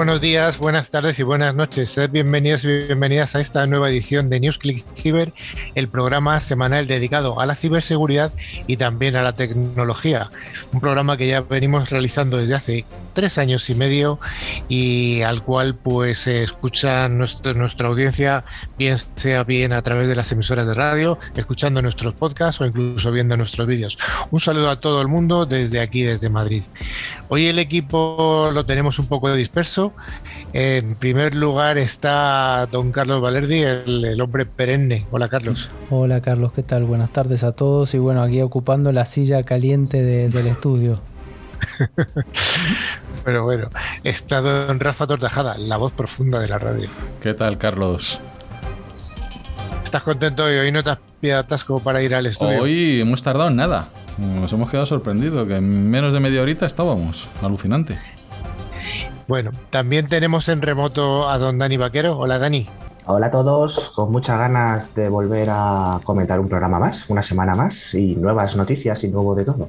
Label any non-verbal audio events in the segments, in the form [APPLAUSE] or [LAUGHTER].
Buenos días, buenas tardes y buenas noches. Sed bienvenidos y bienvenidas a esta nueva edición de NewsClick Cyber, el programa semanal dedicado a la ciberseguridad y también a la tecnología. Un programa que ya venimos realizando desde hace tres años y medio y al cual pues se escucha nuestra, nuestra audiencia, bien sea bien a través de las emisoras de radio, escuchando nuestros podcasts o incluso viendo nuestros vídeos. Un saludo a todo el mundo desde aquí, desde Madrid. Hoy el equipo lo tenemos un poco disperso. En primer lugar está don Carlos Valerdi, el, hombre perenne. Hola Carlos. Hola Carlos, ¿qué tal? Buenas tardes a todos y bueno, aquí ocupando la silla caliente del estudio. [LAUGHS] Pero bueno, está don Rafa Tortajada, la voz profunda de la radio. ¿Qué tal, Carlos? ¿Estás contento hoy? Hoy no te has pillado atasco para ir al estudio. Hoy hemos tardado en nada. Nos hemos quedado sorprendidos, que en menos de media horita estábamos. Alucinante. Bueno, también tenemos en remoto a don Dani Vaquero. Hola, Dani. Hola a todos, con muchas ganas de volver a comentar un programa más, una semana más y nuevas noticias y nuevo de todo.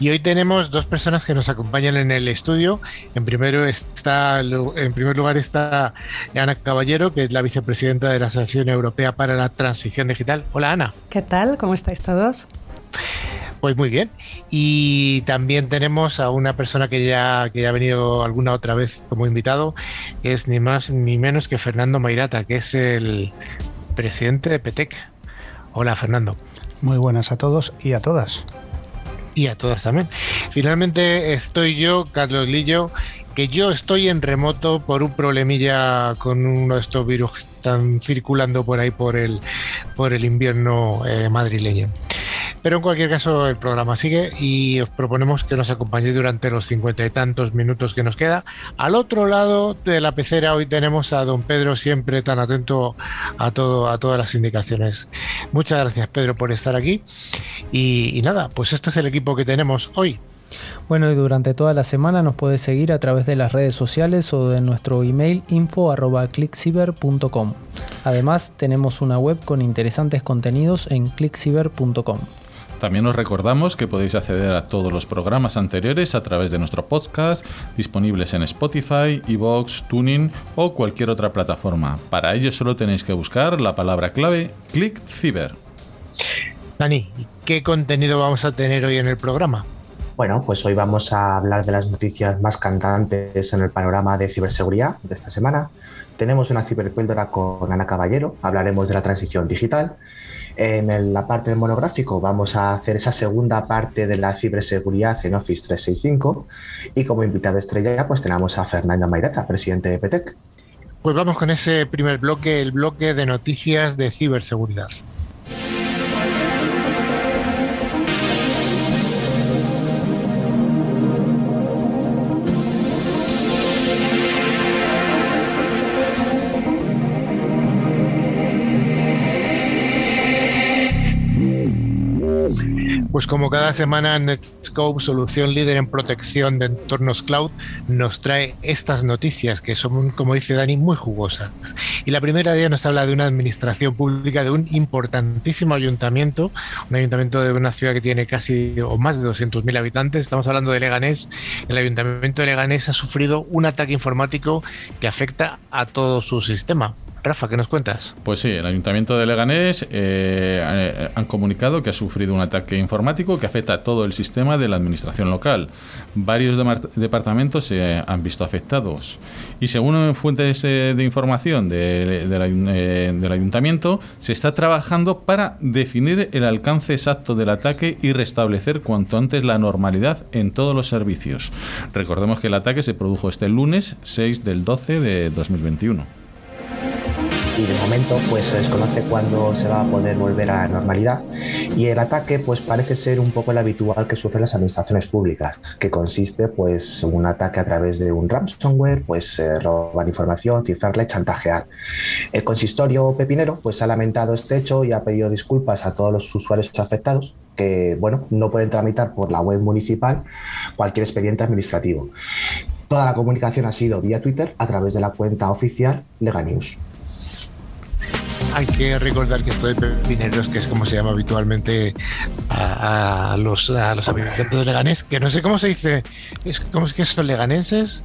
Y hoy tenemos dos personas que nos acompañan en el estudio. En, primero está, en primer lugar está Ana Caballero, que es la vicepresidenta de la Asociación Europea para la Transición Digital. Hola Ana. ¿Qué tal? ¿Cómo estáis todos? Pues muy bien. Y también tenemos a una persona que ya, que ya ha venido alguna otra vez como invitado, que es ni más ni menos que Fernando Mairata, que es el presidente de PETEC. Hola Fernando. Muy buenas a todos y a todas y a todas también. Finalmente estoy yo, Carlos Lillo, que yo estoy en remoto por un problemilla con uno de estos virus están circulando por ahí por el, por el invierno eh, madrileño. Pero en cualquier caso, el programa sigue y os proponemos que nos acompañéis durante los cincuenta y tantos minutos que nos queda. Al otro lado de la pecera hoy tenemos a don Pedro, siempre tan atento a todo, a todas las indicaciones. Muchas gracias, Pedro, por estar aquí. Y, y nada, pues este es el equipo que tenemos hoy. Bueno, y durante toda la semana nos puedes seguir a través de las redes sociales o de nuestro email info.clickciber.com. Además, tenemos una web con interesantes contenidos en clickciber.com. También os recordamos que podéis acceder a todos los programas anteriores a través de nuestro podcast, disponibles en Spotify, Evox, Tuning o cualquier otra plataforma. Para ello solo tenéis que buscar la palabra clave ClickCiber. Dani, ¿qué contenido vamos a tener hoy en el programa? Bueno, pues hoy vamos a hablar de las noticias más cantantes en el panorama de ciberseguridad de esta semana. Tenemos una ciberpíldora con Ana Caballero, hablaremos de la transición digital. En la parte del monográfico vamos a hacer esa segunda parte de la ciberseguridad en Office 365 y como invitado estrella pues tenemos a Fernanda Mairata, presidente de PETEC. Pues vamos con ese primer bloque, el bloque de noticias de ciberseguridad. Pues como cada semana Netscope, solución líder en protección de entornos cloud, nos trae estas noticias que son, como dice Dani, muy jugosas. Y la primera de ellas nos habla de una administración pública de un importantísimo ayuntamiento, un ayuntamiento de una ciudad que tiene casi o más de 200.000 habitantes. Estamos hablando de Leganés. El ayuntamiento de Leganés ha sufrido un ataque informático que afecta a todo su sistema. Rafa, ¿qué nos cuentas? Pues sí, el Ayuntamiento de Leganés eh, eh, han comunicado que ha sufrido un ataque informático que afecta a todo el sistema de la administración local. Varios departamentos se han visto afectados. Y según fuentes eh, de información del Ayuntamiento, se está trabajando para definir el alcance exacto del ataque y restablecer cuanto antes la normalidad en todos los servicios. Recordemos que el ataque se produjo este lunes 6 del 12 de 2021 y de momento pues se desconoce cuándo se va a poder volver a la normalidad y el ataque pues parece ser un poco el habitual que sufren las administraciones públicas que consiste pues un ataque a través de un ransomware pues eh, robar información, cifrarla y chantajear. El consistorio pepinero pues ha lamentado este hecho y ha pedido disculpas a todos los usuarios afectados que bueno no pueden tramitar por la web municipal cualquier expediente administrativo. Toda la comunicación ha sido vía Twitter a través de la cuenta oficial Lega News hay que recordar que esto de pepineros, que es como se llama habitualmente a, los, a los habitantes de Leganés, que no sé cómo se dice, es, ¿cómo es que son leganenses?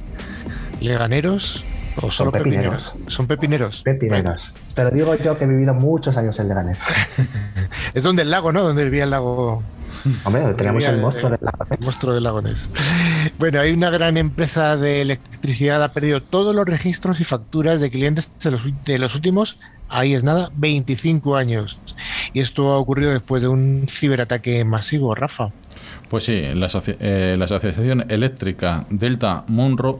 ¿Leganeros? ¿O solo pepineros? Son pepineros. Pepineros. Te lo digo yo que he vivido muchos años en Leganés. [LAUGHS] es donde el lago, ¿no? Donde vivía el lago. Hombre, tenemos el monstruo del lago. El monstruo del lago Bueno, hay una gran empresa de electricidad, ha perdido todos los registros y facturas de clientes de los, de los últimos, ahí es nada, 25 años. Y esto ha ocurrido después de un ciberataque masivo, Rafa. Pues sí, la, eh, Asociación Eléctrica Delta Monro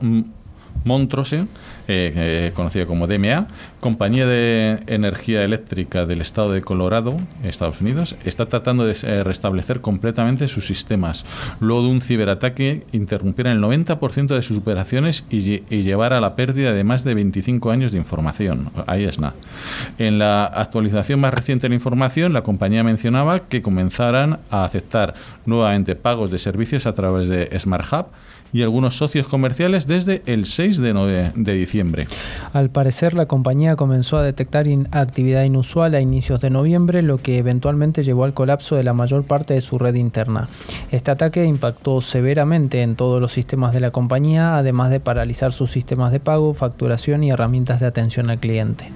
Montrose, eh, conocida como DMA, compañía de energía eléctrica del estado de Colorado, Estados Unidos, está tratando de eh, restablecer completamente sus sistemas, luego de un ciberataque interrumpiera el 90% de sus operaciones y, y llevar a la pérdida de más de 25 años de información. Ahí es nada. En la actualización más reciente de la información, la compañía mencionaba que comenzaran a aceptar nuevamente pagos de servicios a través de Smart Hub, y algunos socios comerciales desde el 6 de, diciembre. Al parecer, la compañía comenzó a detectar actividad inusual a inicios de noviembre, lo que eventualmente llevó al colapso de la mayor parte de su red interna. Este ataque impactó severamente en todos los sistemas de la compañía, además de paralizar sus sistemas de pago, facturación y herramientas de atención al cliente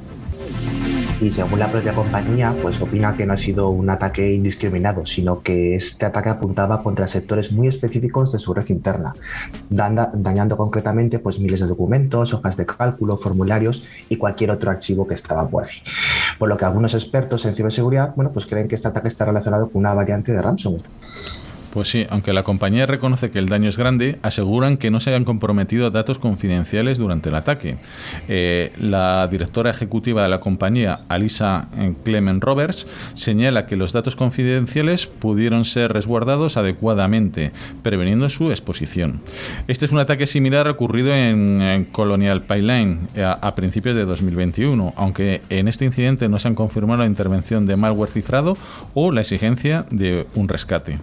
y según la propia compañía, pues opina que no ha sido un ataque indiscriminado, sino que este ataque apuntaba contra sectores muy específicos de su red interna, dañando concretamente pues miles de documentos, hojas de cálculo, formularios y cualquier otro archivo que estaba por ahí. Por lo que algunos expertos en ciberseguridad, bueno, pues creen que este ataque está relacionado con una variante de ransomware. Pues sí, aunque la compañía reconoce que el daño es grande, aseguran que no se hayan comprometido datos confidenciales durante el ataque. Eh, la directora ejecutiva de la compañía, Alisa Clement Roberts, señala que los datos confidenciales pudieron ser resguardados adecuadamente, preveniendo su exposición. Este es un ataque similar ocurrido en, Colonial Pipeline eh, a, a principios de 2021, aunque en este incidente no se han confirmado la intervención de malware cifrado o la exigencia de un rescate.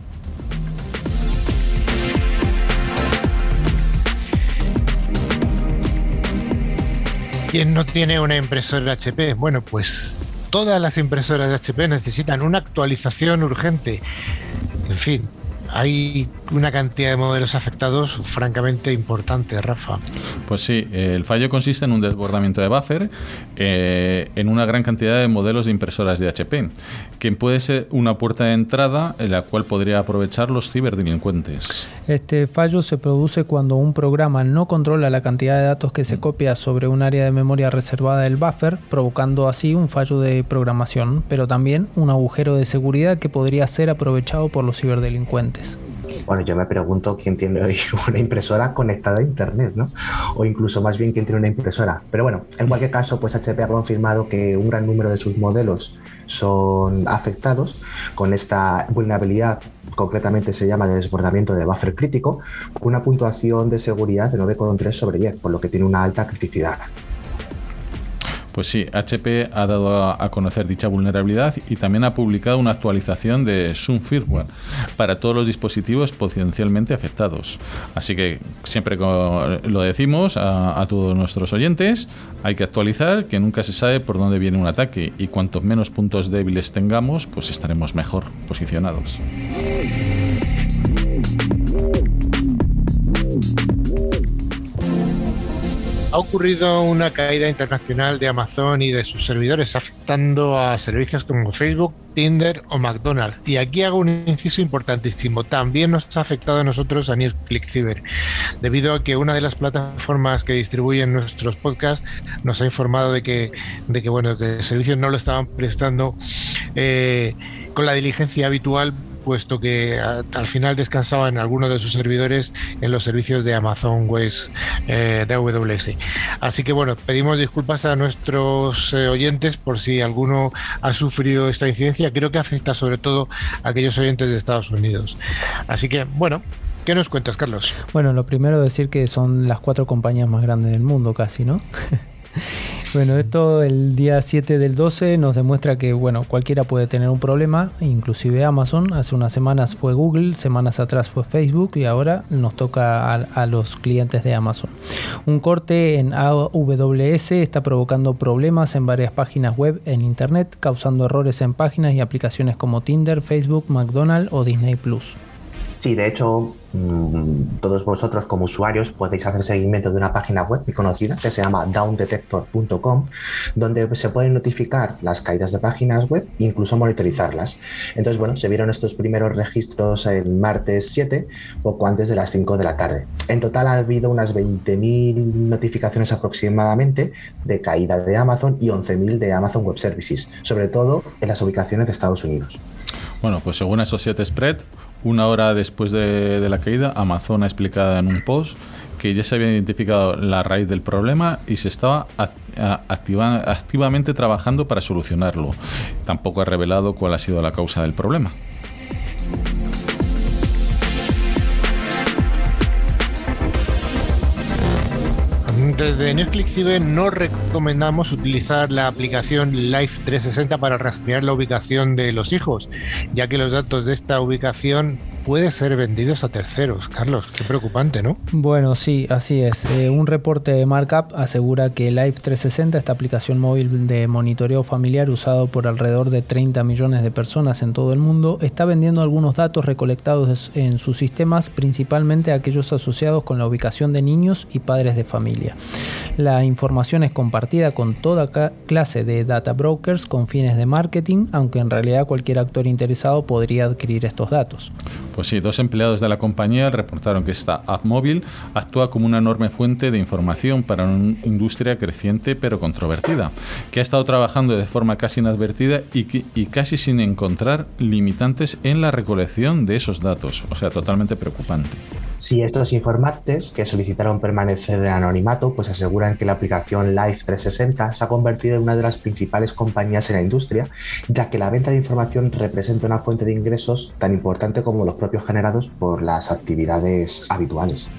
¿Quién no tiene una impresora HP? Bueno, pues todas las impresoras de HP necesitan una actualización urgente. En fin, hay una cantidad de modelos afectados francamente importante, Rafa. Pues sí, el fallo consiste en un desbordamiento de buffer eh, en una gran cantidad de modelos de impresoras de HP, que puede ser una puerta de entrada en la cual podría aprovechar los ciberdelincuentes. Este fallo se produce cuando un programa no controla la cantidad de datos que se copia sobre un área de memoria reservada del buffer, provocando así un fallo de programación, pero también un agujero de seguridad que podría ser aprovechado por los ciberdelincuentes. Bueno, yo me pregunto quién tiene hoy [LAUGHS] una impresora conectada a Internet, ¿no? O incluso más bien quién tiene una impresora. Pero bueno, en cualquier caso, pues HP ha confirmado que un gran número de sus modelos son afectados con esta vulnerabilidad, concretamente se llama de desbordamiento de buffer crítico, con una puntuación de seguridad de 9,3 sobre 10, por lo que tiene una alta criticidad. Pues sí, HP ha dado a conocer dicha vulnerabilidad y también ha publicado una actualización de Zoom Firmware para todos los dispositivos potencialmente afectados. Así que siempre lo decimos a, a todos nuestros oyentes, hay que actualizar, que nunca se sabe por dónde viene un ataque y cuantos menos puntos débiles tengamos, pues estaremos mejor posicionados. Ha ocurrido una caída internacional de Amazon y de sus servidores, afectando a servicios como Facebook, Tinder o McDonald's. Y aquí hago un inciso importantísimo. También nos ha afectado a nosotros a NewsClick Cyber, debido a que una de las plataformas que distribuyen nuestros podcasts nos ha informado de que, de que bueno, que el servicio no lo estaban prestando eh, con la diligencia habitual puesto que al final descansaba en algunos de sus servidores en los servicios de Amazon Web eh, de AWS. Así que bueno, pedimos disculpas a nuestros eh, oyentes por si alguno ha sufrido esta incidencia. Creo que afecta sobre todo a aquellos oyentes de Estados Unidos. Así que bueno, ¿Qué nos cuentas, Carlos? Bueno, lo primero decir que son las cuatro compañías más grandes del mundo casi, ¿no? [LAUGHS] Bueno, esto el día 7 del 12 nos demuestra que bueno, cualquiera puede tener un problema, inclusive Amazon. Hace unas semanas fue Google, semanas atrás fue Facebook y ahora nos toca a, los clientes de Amazon. Un corte en AWS está provocando problemas en varias páginas web en Internet, causando errores en páginas y aplicaciones como Tinder, Facebook, McDonald's o Disney Plus. Sí, de hecho, todos vosotros como usuarios podéis hacer seguimiento de una página web muy conocida que se llama downdetector.com, donde se pueden notificar las caídas de páginas web e incluso monitorizarlas. Entonces, bueno, se vieron estos primeros registros el martes 7, poco antes de las 5 de la tarde. En total ha habido unas 20.000 notificaciones aproximadamente de caída de Amazon y 11.000 de Amazon Web Services, sobre todo en las ubicaciones de Estados Unidos. Bueno, pues según Associated Spread, una hora después de, la caída, Amazon ha explicado en un post que ya se había identificado la raíz del problema y se estaba activamente trabajando para solucionarlo. Tampoco ha revelado cuál ha sido la causa del problema. Desde NetflixIB no recomendamos utilizar la aplicación Live 360 para rastrear la ubicación de los hijos, ya que los datos de esta ubicación puede ser vendidos a terceros. Carlos, qué preocupante, ¿no? Bueno, sí, así es. Eh, un reporte de Markup asegura que Live 360, esta aplicación móvil de monitoreo familiar usado por alrededor de 30 millones de personas en todo el mundo, está vendiendo algunos datos recolectados en sus sistemas, principalmente aquellos asociados con la ubicación de niños y padres de familia. La información es compartida con toda clase de data brokers con fines de marketing, aunque en realidad cualquier actor interesado podría adquirir estos datos. Pues sí, dos empleados de la compañía reportaron que esta app móvil actúa como una enorme fuente de información para una industria creciente pero controvertida, que ha estado trabajando de forma casi inadvertida y, y casi sin encontrar limitantes en la recolección de esos datos. O sea, totalmente preocupante. Si estos informantes que solicitaron permanecer en anonimato, pues aseguran que la aplicación Live 360 se ha convertido en una de las principales compañías en la industria, ya que la venta de información representa una fuente de ingresos tan importante como los propios generados por las actividades habituales.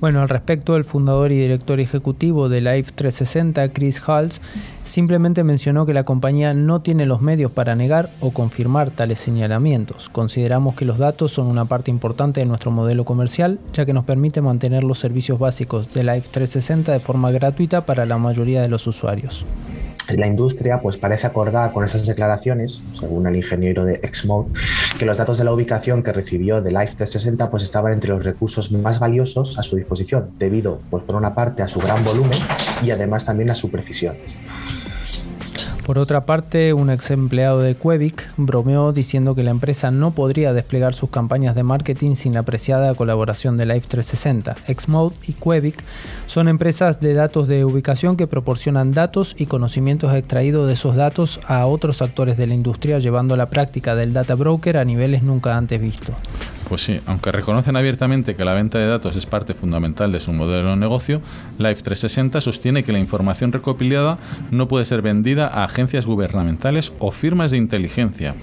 Bueno, al respecto, el fundador y director ejecutivo de Live 360, Chris Hals, simplemente mencionó que la compañía no tiene los medios para negar o confirmar tales señalamientos. Consideramos que los datos son una parte importante de nuestro modelo comercial, ya que nos permite mantener los servicios básicos de Live 360 de forma gratuita para la mayoría de los usuarios la industria pues parece acordar con esas declaraciones, según el ingeniero de Xmode, que los datos de la ubicación que recibió de Life 360 pues estaban entre los recursos más valiosos a su disposición, debido pues por una parte a su gran volumen y además también a su precisión. Por otra parte, un ex empleado de Quebec bromeó diciendo que la empresa no podría desplegar sus campañas de marketing sin la apreciada colaboración de Life 360. Xmode y Quebec son empresas de datos de ubicación que proporcionan datos y conocimientos extraídos de esos datos a otros actores de la industria, llevando la práctica del data broker a niveles nunca antes vistos. Pues sí, aunque reconocen abiertamente que la venta de datos es parte fundamental de su modelo de negocio, Life 360 sostiene que la información recopilada no puede ser vendida a agencias gubernamentales o firmas de inteligencia.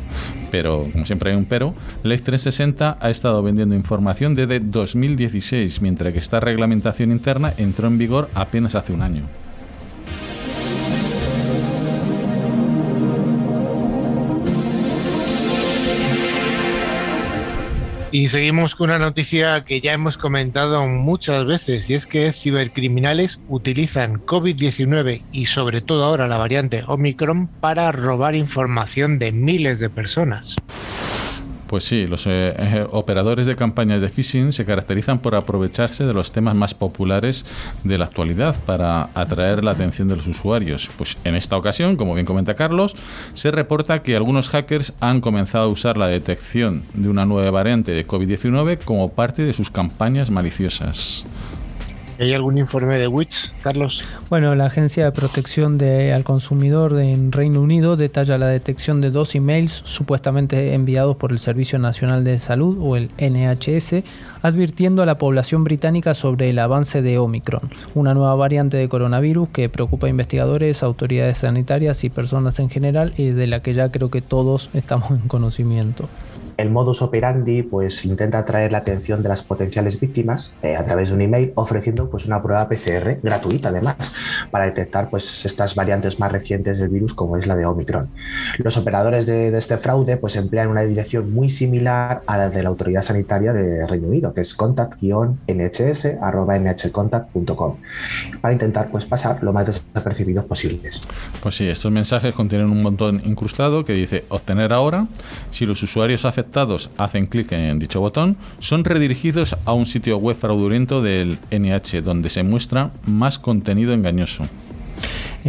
Pero, como siempre hay un pero, Life 360 ha estado vendiendo información desde 2016, mientras que esta reglamentación interna entró en vigor apenas hace un año. Y seguimos con una noticia que ya hemos comentado muchas veces y es que cibercriminales utilizan COVID-19 y sobre todo ahora la variante Omicron para robar información de miles de personas. Pues sí, los eh, eh, operadores de campañas de phishing se caracterizan por aprovecharse de los temas más populares de la actualidad para atraer la atención de los usuarios. Pues en esta ocasión, como bien comenta Carlos, se reporta que algunos hackers han comenzado a usar la detección de una nueva variante de COVID-19 como parte de sus campañas maliciosas. ¿Hay algún informe de WITS, Carlos? Bueno, la Agencia de Protección al Consumidor en Reino Unido detalla la detección de dos emails supuestamente enviados por el Servicio Nacional de Salud o el NHS, advirtiendo a la población británica sobre el avance de Omicron, una nueva variante de coronavirus que preocupa a investigadores, autoridades sanitarias y personas en general y de la que ya creo que todos estamos en conocimiento el modus operandi pues intenta atraer la atención de las potenciales víctimas eh, a través de un email ofreciendo pues una prueba PCR gratuita además para detectar pues estas variantes más recientes del virus como es la de Omicron. Los operadores de, este fraude pues emplean una dirección muy similar a la de la autoridad sanitaria de Reino Unido que es contact-nhs@nhcontact.com para intentar pues pasar lo más desapercibidos posibles. Pues sí, estos mensajes contienen un montón incrustado que dice obtener ahora si los usuarios afectados afectados hacen clic en dicho botón, son redirigidos a un sitio web fraudulento del NH donde se muestra más contenido engañoso.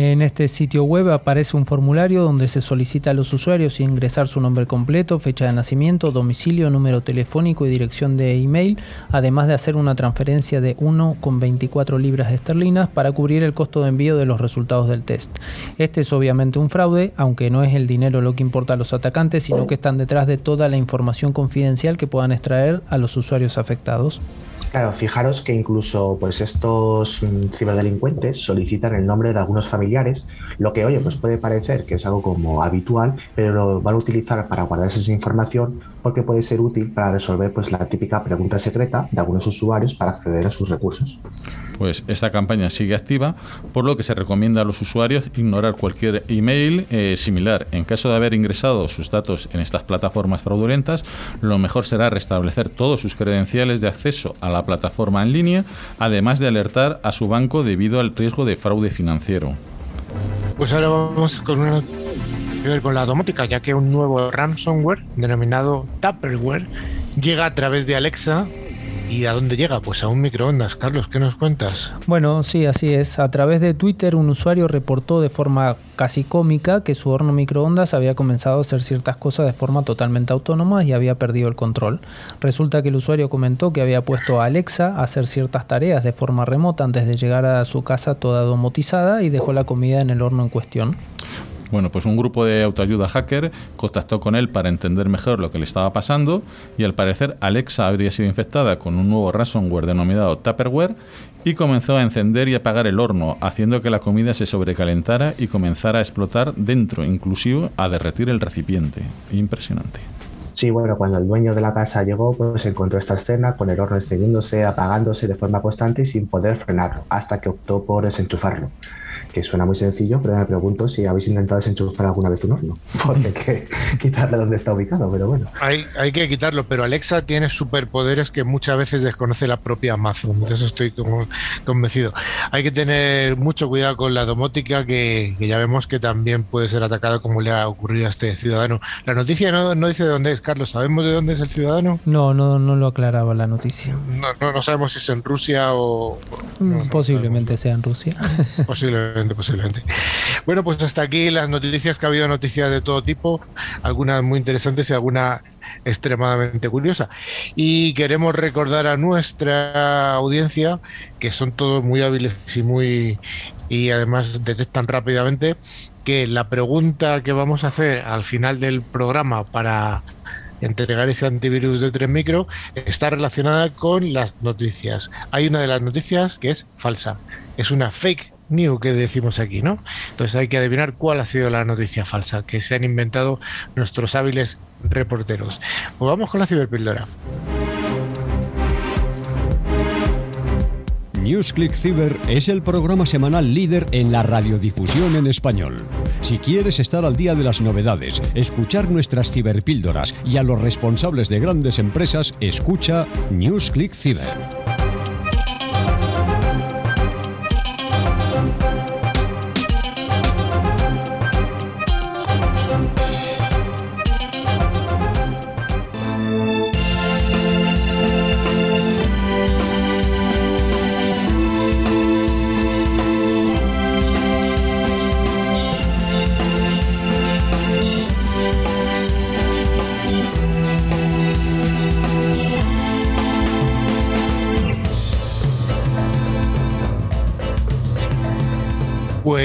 En este sitio web aparece un formulario donde se solicita a los usuarios ingresar su nombre completo, fecha de nacimiento, domicilio, número telefónico y dirección de email, además de hacer una transferencia de 1,24 libras esterlinas para cubrir el costo de envío de los resultados del test. Este es obviamente un fraude, aunque no es el dinero lo que importa a los atacantes, sino que están detrás de toda la información confidencial que puedan extraer a los usuarios afectados. Claro, fijaros que incluso pues estos mm, ciberdelincuentes solicitan el nombre de algunos familiares, lo que oye, pues puede parecer que es algo como habitual, pero lo van a utilizar para guardarse esa información porque puede ser útil para resolver pues la típica pregunta secreta de algunos usuarios para acceder a sus recursos. Pues esta campaña sigue activa, por lo que se recomienda a los usuarios ignorar cualquier email eh, similar. En caso de haber ingresado sus datos en estas plataformas fraudulentas, lo mejor será restablecer todos sus credenciales de acceso a la plataforma en línea, además de alertar a su banco debido al riesgo de fraude financiero. Pues ahora vamos con una ver con la domótica, ya que un nuevo ransomware denominado Tupperware llega a través de Alexa ¿Y a dónde llega? Pues a un microondas. Carlos, ¿qué nos cuentas? Bueno, sí, así es. A través de Twitter un usuario reportó de forma casi cómica que su horno microondas había comenzado a hacer ciertas cosas de forma totalmente autónoma y había perdido el control. Resulta que el usuario comentó que había puesto a Alexa a hacer ciertas tareas de forma remota antes de llegar a su casa toda domotizada y dejó la comida en el horno en cuestión. Bueno, pues un grupo de autoayuda hacker contactó con él para entender mejor lo que le estaba pasando y al parecer Alexa habría sido infectada con un nuevo ransomware denominado Tupperware y comenzó a encender y apagar el horno, haciendo que la comida se sobrecalentara y comenzara a explotar dentro, inclusive a derretir el recipiente. Impresionante. Sí, bueno, cuando el dueño de la casa llegó, pues encontró esta escena con el horno extendiéndose, apagándose de forma constante y sin poder frenarlo, hasta que optó por desenchufarlo que suena muy sencillo, pero me pregunto si habéis intentado desenchufar alguna vez un horno, [LAUGHS] porque hay que quitarle donde está ubicado, pero bueno. Hay, hay que quitarlo, pero Alexa tiene superpoderes que muchas veces desconoce la propia Amazon, de eso estoy como convencido. Hay que tener mucho cuidado con la domótica, que, ya vemos que también puede ser atacada como le ha ocurrido a este ciudadano. La noticia no, no dice de dónde es, Carlos, ¿sabemos de dónde es el ciudadano? No, no, no lo aclaraba la noticia. No, no, sabemos si es en Rusia o... Mm, posiblemente sea en Rusia. Posiblemente posiblemente, Bueno, pues hasta aquí las noticias que ha habido, noticias de todo tipo, algunas muy interesantes y alguna extremadamente curiosa. Y queremos recordar a nuestra audiencia, que son todos muy hábiles y muy y además detectan rápidamente, que la pregunta que vamos a hacer al final del programa para entregar ese antivirus de 3 micro está relacionada con las noticias. Hay una de las noticias que es falsa, es una fake new que decimos aquí, ¿no? Entonces hay que adivinar cuál ha sido la noticia falsa que se han inventado nuestros hábiles reporteros. Pues vamos con la ciberpíldora. NewsClick Cyber es el programa semanal líder en la radiodifusión en español. Si quieres estar al día de las novedades, escuchar nuestras ciberpíldoras y a los responsables de grandes empresas, escucha NewsClick Cyber.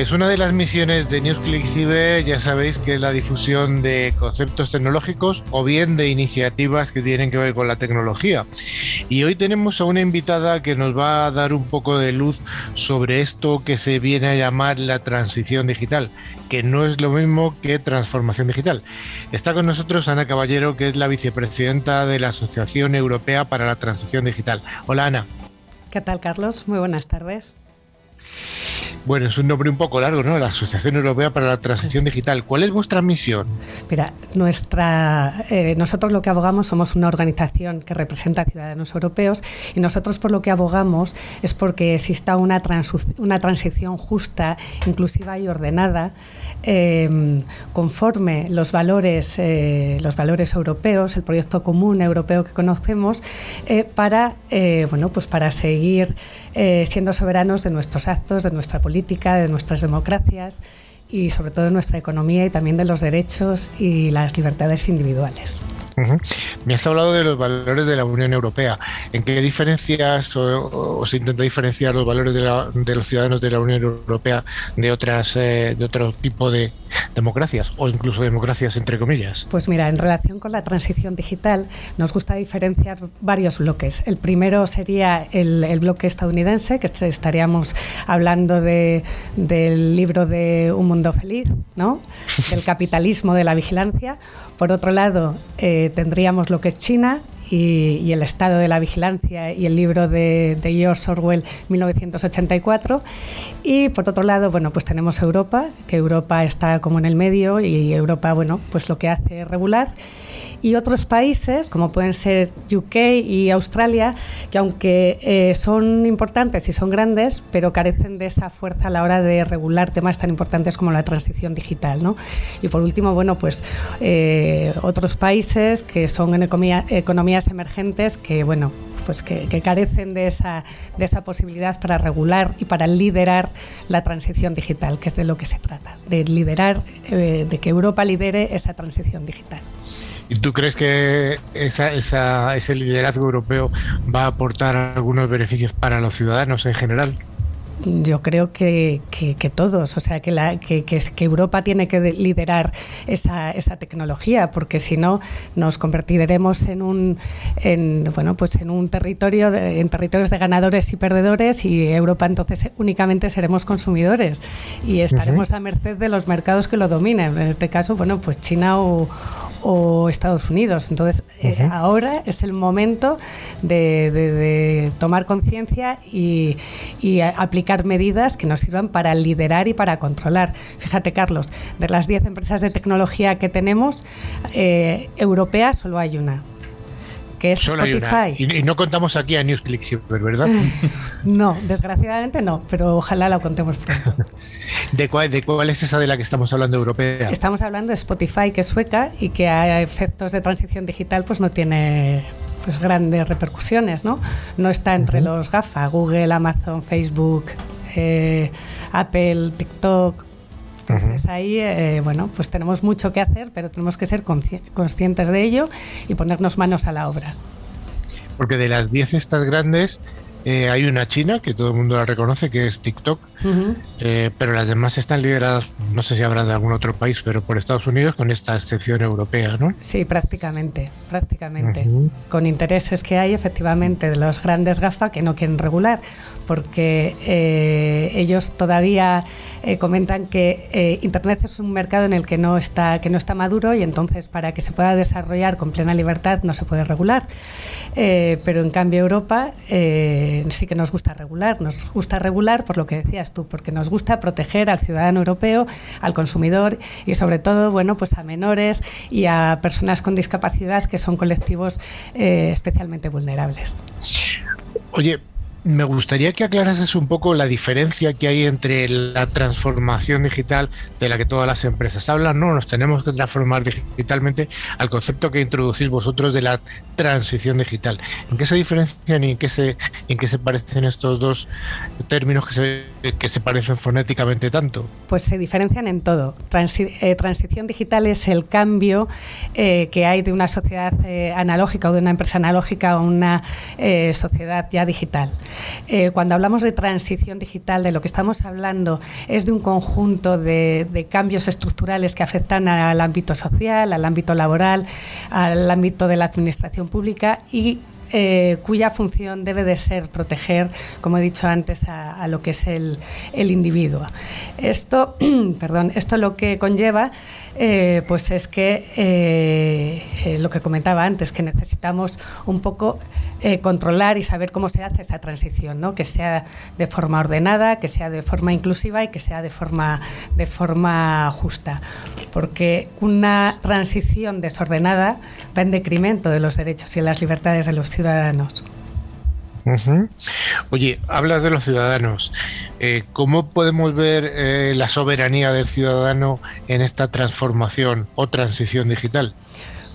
Pues una de las misiones de NewsClick Cyber ya sabéis que es la difusión de conceptos tecnológicos o bien de iniciativas que tienen que ver con la tecnología. Y hoy tenemos a una invitada que nos va a dar un poco de luz sobre esto que se viene a llamar la transición digital, que no es lo mismo que transformación digital. Está con nosotros Ana Caballero, que es la vicepresidenta de la Asociación Europea para la Transición Digital. Hola Ana. ¿Qué tal Carlos? Muy buenas tardes. Bueno, es un nombre un poco largo, ¿no? La Asociación Europea para la Transición Digital. ¿Cuál es vuestra misión? Mira, nuestra, eh, nosotros lo que abogamos somos una organización que representa a ciudadanos europeos y nosotros por lo que abogamos es porque exista una, una transición justa, inclusiva y ordenada em, conforme los valores, eh, los valores europeos, el proyecto común europeo que conocemos, eh, para, bueno, pues para seguir siendo soberanos de nuestros actos, de nuestra política, de nuestras democracias y sobre todo de nuestra economía y también de los derechos y las libertades individuales. Me has hablado de los valores de la Unión Europea. ¿En qué diferencias o, se intenta diferenciar los valores de, los ciudadanos de la Unión Europea de otras eh, de otro tipo de democracias o incluso democracias entre comillas? Pues mira, en relación con la transición digital nos gusta diferenciar varios bloques. El primero sería el, bloque estadounidense, que estaríamos hablando de, del libro de Un Mundo Feliz, ¿no? [LAUGHS] del capitalismo de la vigilancia. Por otro lado, eh, tendríamos lo que es China y, el estado de la vigilancia y el libro de, George Orwell 1984. Y por otro lado, bueno, pues tenemos Europa, que Europa está como en el medio y Europa, bueno, pues lo que hace es regular y otros países, como pueden ser UK y Australia, que aunque eh, son importantes y son grandes, pero carecen de esa fuerza a la hora de regular temas tan importantes como la transición digital. ¿no? Y por último, bueno, pues eh, otros países que son en economías emergentes que, bueno, pues que, carecen de esa, de esa posibilidad para regular y para liderar la transición digital, que es de lo que se trata, de liderar, eh, de que Europa lidere esa transición digital. ¿Y tú crees que esa, esa, ese liderazgo europeo va a aportar algunos beneficios para los ciudadanos en general? Yo creo que, que, todos, o sea, que, la, que, que, Europa tiene que liderar esa, esa tecnología, porque si no nos convertiremos en un, en, bueno, pues en un territorio, en territorios de ganadores y perdedores, y Europa entonces únicamente seremos consumidores y estaremos a merced de los mercados que lo dominen. En este caso, bueno, pues China o, o Estados Unidos. Entonces, eh, ahora es el momento de, tomar conciencia y, aplicar medidas que nos sirvan para liderar y para controlar. Fíjate, Carlos, de las 10 empresas de tecnología que tenemos, eh, europea solo hay una que es Spotify. Y, no contamos aquí a Newsclick ¿verdad? [LAUGHS] no, desgraciadamente no, pero ojalá lo contemos pronto. [LAUGHS] ¿De cuál, ¿De cuál es esa de la que estamos hablando europea? Estamos hablando de Spotify, que es sueca y que a efectos de transición digital pues no tiene pues grandes repercusiones, ¿no? No está entre los GAFA, Google, Amazon, Facebook, eh, Apple, TikTok, entonces ahí, eh, bueno, pues tenemos mucho que hacer, pero tenemos que ser conscientes de ello y ponernos manos a la obra. Porque de las 10 estas grandes, eh, hay una china que todo el mundo la reconoce, que es TikTok, eh, pero las demás están lideradas, no sé si habrá de algún otro país, pero por Estados Unidos, con esta excepción europea, ¿no? Sí, prácticamente, prácticamente. Con intereses que hay, efectivamente, de los grandes GAFA que no quieren regular, porque ellos todavía eh, comentan que eh, Internet es un mercado en el que no, está, que no está maduro y entonces para que se pueda desarrollar con plena libertad no se puede regular. Eh, pero en cambio Europa sí que nos gusta regular. Nos gusta regular por lo que decías tú, porque nos gusta proteger al ciudadano europeo, al consumidor y sobre todo bueno, pues a menores y a personas con discapacidad que son colectivos especialmente vulnerables. Oye, me gustaría que aclarases un poco la diferencia que hay entre la transformación digital de la que todas las empresas hablan, no, nos tenemos que transformar digitalmente al concepto que introducís vosotros de la transición digital. ¿En qué se diferencian y en qué se, parecen estos dos términos que se, que se parecen fonéticamente tanto? Pues se diferencian en todo. Eh, transición digital es el cambio eh, que hay de una sociedad eh, analógica o de una empresa analógica a una sociedad ya digital. Eh, cuando hablamos de transición digital, de lo que estamos hablando es de un conjunto de, cambios estructurales que afectan al ámbito social, al ámbito laboral, al ámbito de la administración pública y eh, cuya función debe de ser proteger, como he dicho antes, a, lo que es el, individuo. Esto, [CLEARS THROAT] perdón, esto lo que conlleva eh, pues es que lo que comentaba antes, que necesitamos un poco controlar y saber cómo se hace esa transición, ¿no? que sea de forma ordenada, que sea de forma inclusiva y que sea de forma, de forma justa. Porque una transición desordenada va en decremento de los derechos y las libertades de los ciudadanos. Oye, hablas de los ciudadanos. Eh, ¿Cómo podemos ver eh, la soberanía del ciudadano en esta transformación o transición digital?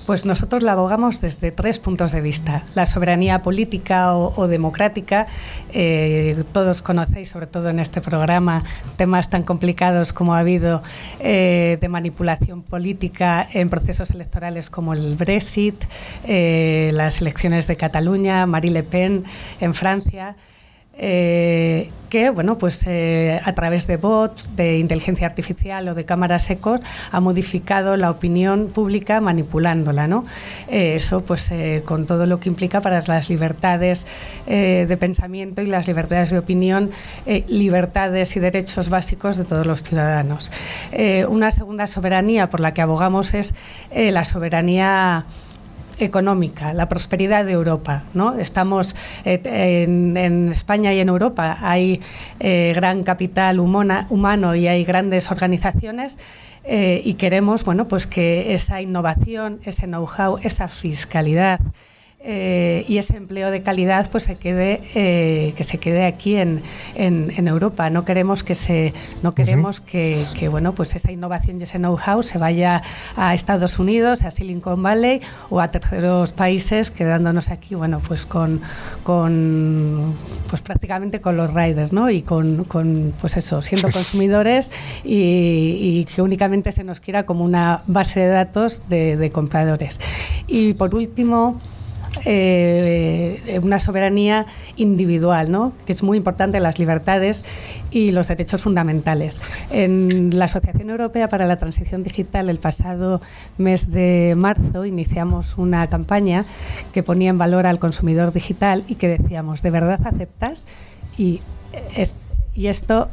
Pues nosotros la abogamos desde tres puntos de vista. La soberanía política o, democrática, eh, todos conocéis, sobre todo en este programa, temas tan complicados como ha habido eh, de manipulación política en procesos electorales como el Brexit, eh, las elecciones de Cataluña, Marie Le Pen en Francia. Eh, que bueno pues eh, a través de bots, de inteligencia artificial o de cámaras ecos ha modificado la opinión pública manipulándola, ¿no? Eh, eso pues con todo lo que implica para las libertades de pensamiento y las libertades de opinión, libertades y derechos básicos de todos los ciudadanos. una segunda soberanía por la que abogamos es la soberanía económica, la prosperidad de Europa. ¿no? Estamos eh, en, España y en Europa hay eh, gran capital humano y hay grandes organizaciones. Eh, y queremos bueno, pues que esa innovación, ese know-how, esa fiscalidad, eh, y ese empleo de calidad pues se quede eh, que se quede aquí en, en, Europa. No queremos que se no queremos que, que, bueno pues esa innovación y ese know-how se vaya a Estados Unidos a Silicon Valley o a terceros países quedándonos aquí bueno pues con, con pues prácticamente con los riders no y con, con pues eso siendo [LAUGHS] consumidores y, y, que únicamente se nos quiera como una base de datos de, de compradores. Y por último eh, una soberanía individual, ¿no? que es muy importante las libertades y los derechos fundamentales. En la Asociación Europea para la Transición Digital, el pasado mes de marzo, iniciamos una campaña que ponía en valor al consumidor digital y que decíamos, ¿de verdad aceptas? Y, y esto,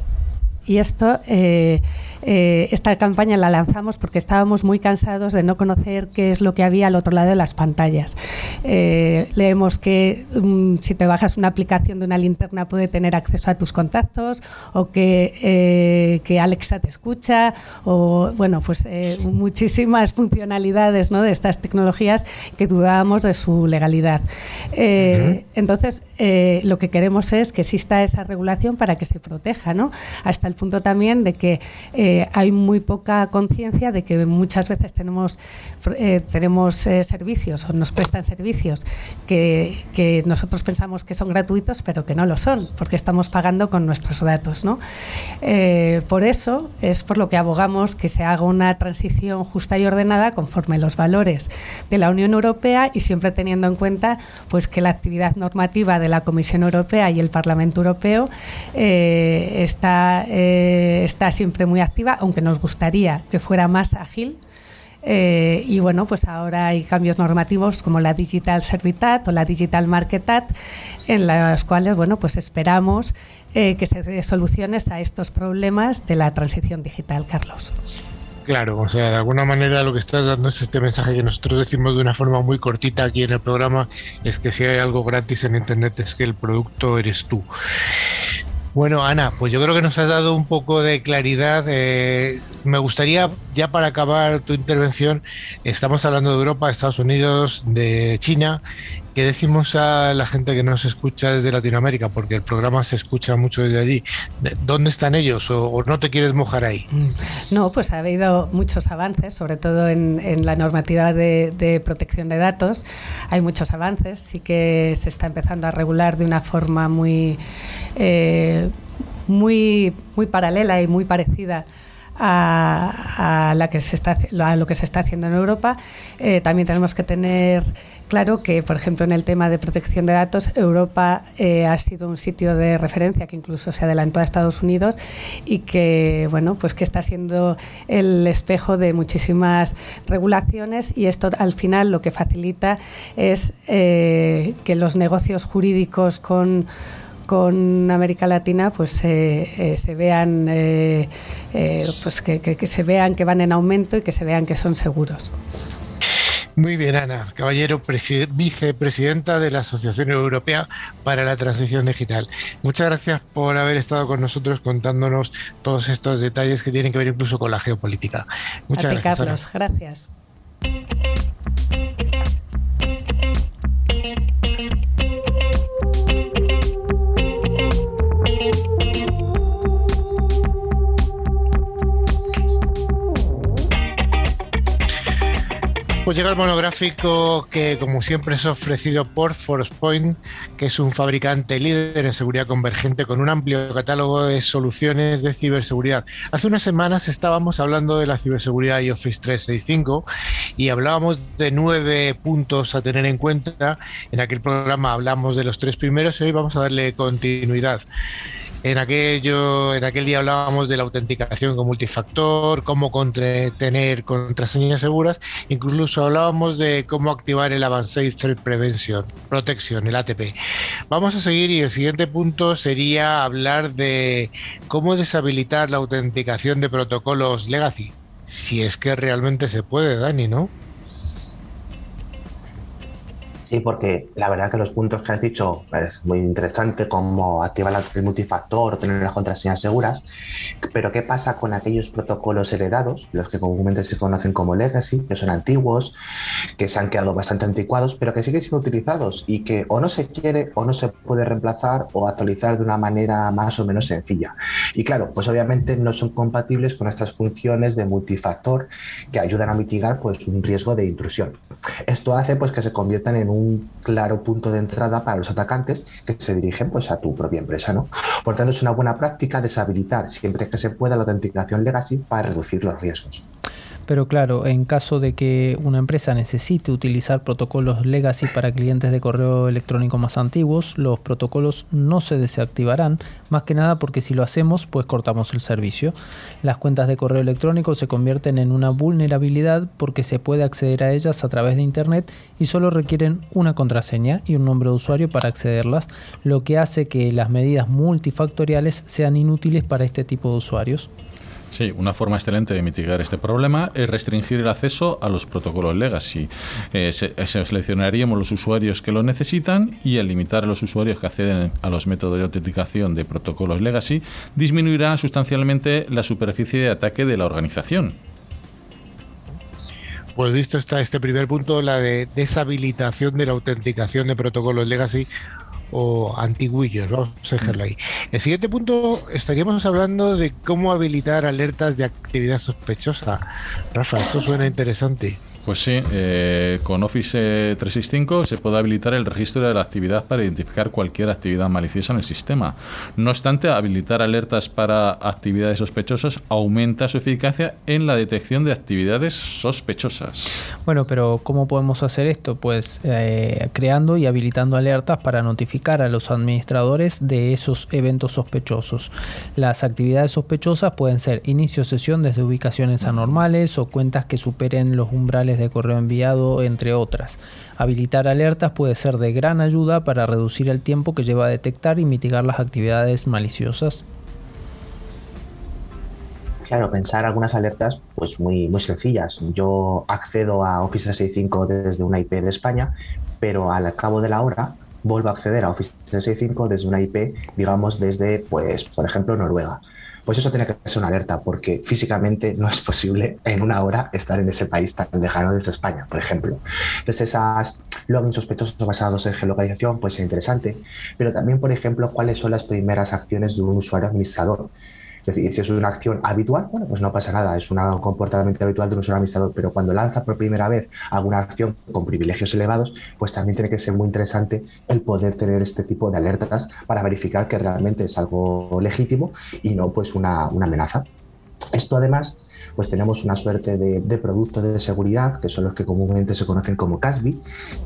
y esto eh, eh, esta campaña la lanzamos porque estábamos muy cansados de no conocer qué es lo que había al otro lado de las pantallas. Eh, leemos que mm, si te bajas una aplicación de una linterna puede tener acceso a tus contactos o que, eh, que Alexa te escucha o bueno, pues muchísimas [LAUGHS] funcionalidades ¿no? de estas tecnologías que dudábamos de su legalidad. Entonces, lo que queremos es que exista esa regulación para que se proteja, ¿no? hasta el punto también de que hay muy poca conciencia de que muchas veces tenemos, eh, tenemos eh, servicios o nos prestan servicios que, que, nosotros pensamos que son gratuitos, pero que no lo son, porque estamos pagando con nuestros datos. ¿no? Eh, por eso es por lo que abogamos que se haga una transición justa y ordenada conforme los valores de la Unión Europea y siempre teniendo en cuenta pues, que la actividad normativa de la Comisión Europea y el Parlamento Europeo está, está siempre muy activa aunque nos gustaría que fuera más ágil. Eh, y bueno, pues ahora hay cambios normativos como la Digital Servitat o la Digital Marketat, en las cuales, bueno, pues esperamos eh, que se dé soluciones a estos problemas de la transición digital, Carlos. Claro, o sea, de alguna manera lo que estás dando es este mensaje que nosotros decimos de una forma muy cortita aquí en el programa, es que si hay algo gratis en Internet es que el producto eres tú. Bueno, Ana, pues yo creo que nos has dado un poco de claridad. Eh, me gustaría, ya para acabar tu intervención, estamos hablando de Europa, Estados Unidos, de China. ¿Qué decimos a la gente que nos escucha desde Latinoamérica? Porque el programa se escucha mucho desde allí. ¿Dónde están ellos o, no te quieres mojar ahí? Mm. No, pues ha habido muchos avances, sobre todo en, la normativa de, protección de datos. Hay muchos avances, sí que se está empezando a regular de una forma muy eh, muy, muy paralela y muy parecida a, la que se está, a lo que se está haciendo en Europa. Eh, también tenemos que tener claro que, por ejemplo, en el tema de protección de datos, Europa eh, ha sido un sitio de referencia que incluso se adelantó a Estados Unidos y que, bueno, pues que está siendo el espejo de muchísimas regulaciones y esto al final lo que facilita es que los negocios jurídicos con con América Latina pues eh, eh, se vean eh, pues que, se vean que van en aumento y que se vean que son seguros. Muy bien, Ana Caballero, vicepresidenta de la Asociación Europea para la Transición Digital. Muchas gracias por haber estado con nosotros contándonos todos estos detalles que tienen que ver incluso con la geopolítica. Muchas gracias. Carlos, gracias. Pues llega el monográfico que, como siempre, es ofrecido por ForcePoint, que es un fabricante líder en seguridad convergente con un amplio catálogo de soluciones de ciberseguridad. Hace unas semanas estábamos hablando de la ciberseguridad y Office 365 y hablábamos de nueve puntos a tener en cuenta. En aquel programa hablamos de los tres primeros y hoy vamos a darle continuidad. En, aquello, en aquel día hablábamos de la autenticación con multifactor, cómo tener contraseñas seguras, incluso hablábamos de cómo activar el Advanced Threat Prevention, Protection, el ATP. Vamos a seguir y el siguiente punto sería hablar de cómo deshabilitar la autenticación de protocolos legacy, si es que realmente se puede, Dani, ¿no? Sí, porque la verdad que los puntos que has dicho es muy interesante, como activar el multifactor, tener las contraseñas seguras, pero ¿qué pasa con aquellos protocolos heredados, los que comúnmente se conocen como legacy, que son antiguos, que se han quedado bastante anticuados, pero que siguen siendo utilizados y que o no se quiere o no se puede reemplazar o actualizar de una manera más o menos sencilla? Y claro, pues obviamente no son compatibles con estas funciones de multifactor que ayudan a mitigar pues, un riesgo de intrusión. Esto hace pues, que se conviertan en un un claro punto de entrada para los atacantes que se dirigen pues, a tu propia empresa. ¿no? Por tanto, es una buena práctica deshabilitar siempre que se pueda la autenticación legacy para reducir los riesgos. Pero claro, en caso de que una empresa necesite utilizar protocolos legacy para clientes de correo electrónico más antiguos, los protocolos no se desactivarán, más que nada porque si lo hacemos, pues cortamos el servicio. Las cuentas de correo electrónico se convierten en una vulnerabilidad porque se puede acceder a ellas a través de Internet y solo requieren una contraseña y un nombre de usuario para accederlas, lo que hace que las medidas multifactoriales sean inútiles para este tipo de usuarios. Sí, una forma excelente de mitigar este problema es restringir el acceso a los protocolos legacy. Eh, eh, seleccionaríamos los usuarios que lo necesitan y al limitar a los usuarios que acceden a los métodos de autenticación de protocolos legacy, disminuirá sustancialmente la superficie de ataque de la organización. Pues visto está este primer punto, la de deshabilitación de la autenticación de protocolos legacy o antiguillos, vamos a dejarlo ahí. El siguiente punto estaríamos hablando de cómo habilitar alertas de actividad sospechosa. Rafa, esto suena interesante. Pues sí, eh, con Office 365 se puede habilitar el registro de la actividad para identificar cualquier actividad maliciosa en el sistema. No obstante, habilitar alertas para actividades sospechosas aumenta su eficacia en la detección de actividades sospechosas. Bueno, pero ¿cómo podemos hacer esto? Pues eh, creando y habilitando alertas para notificar a los administradores de esos eventos sospechosos. Las actividades sospechosas pueden ser inicio sesión desde ubicaciones anormales o cuentas que superen los umbrales de correo enviado, entre otras. Habilitar alertas puede ser de gran ayuda para reducir el tiempo que lleva a detectar y mitigar las actividades maliciosas. Claro, pensar algunas alertas pues muy, muy sencillas. Yo accedo a Office 365 desde una IP de España, pero al cabo de la hora vuelvo a acceder a Office 365 desde una IP, digamos, desde, pues, por ejemplo, Noruega pues eso tiene que ser una alerta, porque físicamente no es posible en una hora estar en ese país tan lejano desde España, por ejemplo. Entonces, esas logins sospechosos basados en geolocalización puede ser interesante, pero también, por ejemplo, cuáles son las primeras acciones de un usuario administrador. Es decir, si es una acción habitual, bueno, pues no pasa nada, es un comportamiento habitual de un usuario administrador, pero cuando lanza por primera vez alguna acción con privilegios elevados, pues también tiene que ser muy interesante el poder tener este tipo de alertas para verificar que realmente es algo legítimo y no pues una, una amenaza. Esto además pues tenemos una suerte de, productos de seguridad, que son los que comúnmente se conocen como CASB,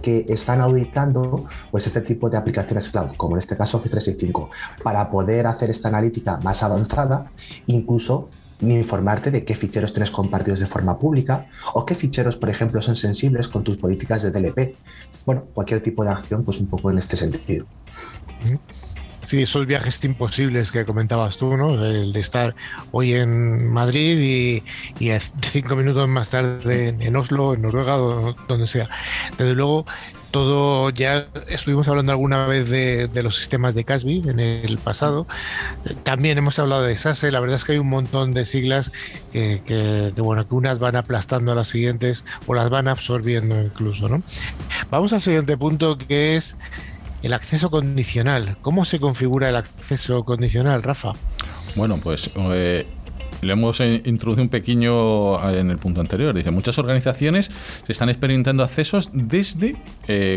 que están auditando pues, este tipo de aplicaciones cloud, como en este caso Office 365, para poder hacer esta analítica más avanzada, incluso informarte de qué ficheros tienes compartidos de forma pública o qué ficheros, por ejemplo, son sensibles con tus políticas de DLP. Bueno, cualquier tipo de acción, pues un poco en este sentido. Sí, esos viajes imposibles que comentabas tú, ¿no? El de estar hoy en Madrid y, cinco minutos más tarde en, Oslo, en Noruega, donde sea. Desde luego, todo ya estuvimos hablando alguna vez de, los sistemas de Casby en el pasado. También hemos hablado de SASE. La verdad es que hay un montón de siglas que, bueno, que unas van aplastando a las siguientes o las van absorbiendo incluso, ¿no? Vamos al siguiente punto que es el acceso condicional. ¿Cómo se configura el acceso condicional, Rafa? Bueno, pues eh, le hemos eh, introducido un pequeño eh, en el punto anterior. Dice, muchas organizaciones se están experimentando accesos desde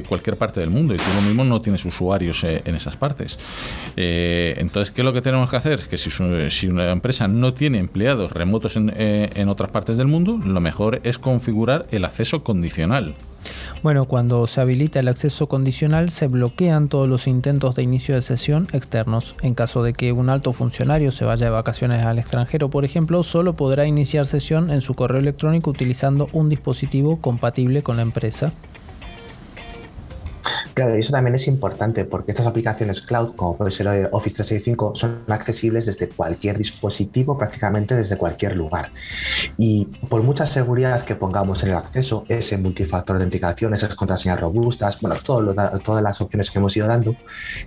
cualquier parte del mundo y tú mismo no tienes usuarios en esas partes. entonces, ¿qué es lo que tenemos que hacer? Que si, si una empresa no tiene empleados remotos en, en otras partes del mundo, lo mejor es configurar el acceso condicional. Bueno, cuando se habilita el acceso condicional se bloquean todos los intentos de inicio de sesión externos. En caso de que un alto funcionario se vaya de vacaciones al extranjero, por ejemplo, solo podrá iniciar sesión en su correo electrónico utilizando un dispositivo compatible con la empresa. Claro, y eso también es importante porque estas aplicaciones cloud, como puede ser Office 365, son accesibles desde cualquier dispositivo, prácticamente desde cualquier lugar. Y por mucha seguridad que pongamos en el acceso, ese multifactor de autenticación, esas contraseñas robustas, bueno, todas las opciones que hemos ido dando,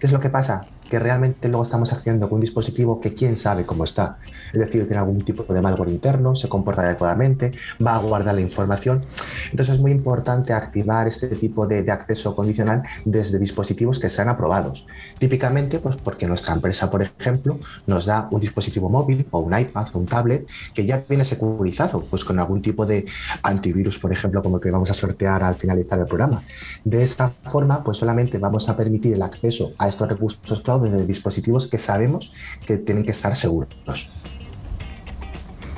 ¿qué es lo que pasa? que realmente luego estamos haciendo con un dispositivo que quién sabe cómo está. Es decir, tiene algún tipo de malware interno, se comporta adecuadamente, va a guardar la información. Entonces es muy importante activar este tipo de, acceso condicional desde dispositivos que sean aprobados. Típicamente, pues porque nuestra empresa, por ejemplo, nos da un dispositivo móvil o un iPad o un tablet que ya viene securizado, pues con algún tipo de antivirus, por ejemplo, como el que vamos a sortear al finalizar el programa. De esta forma, pues solamente vamos a permitir el acceso a estos recursos cloud de dispositivos que sabemos que tienen que estar seguros.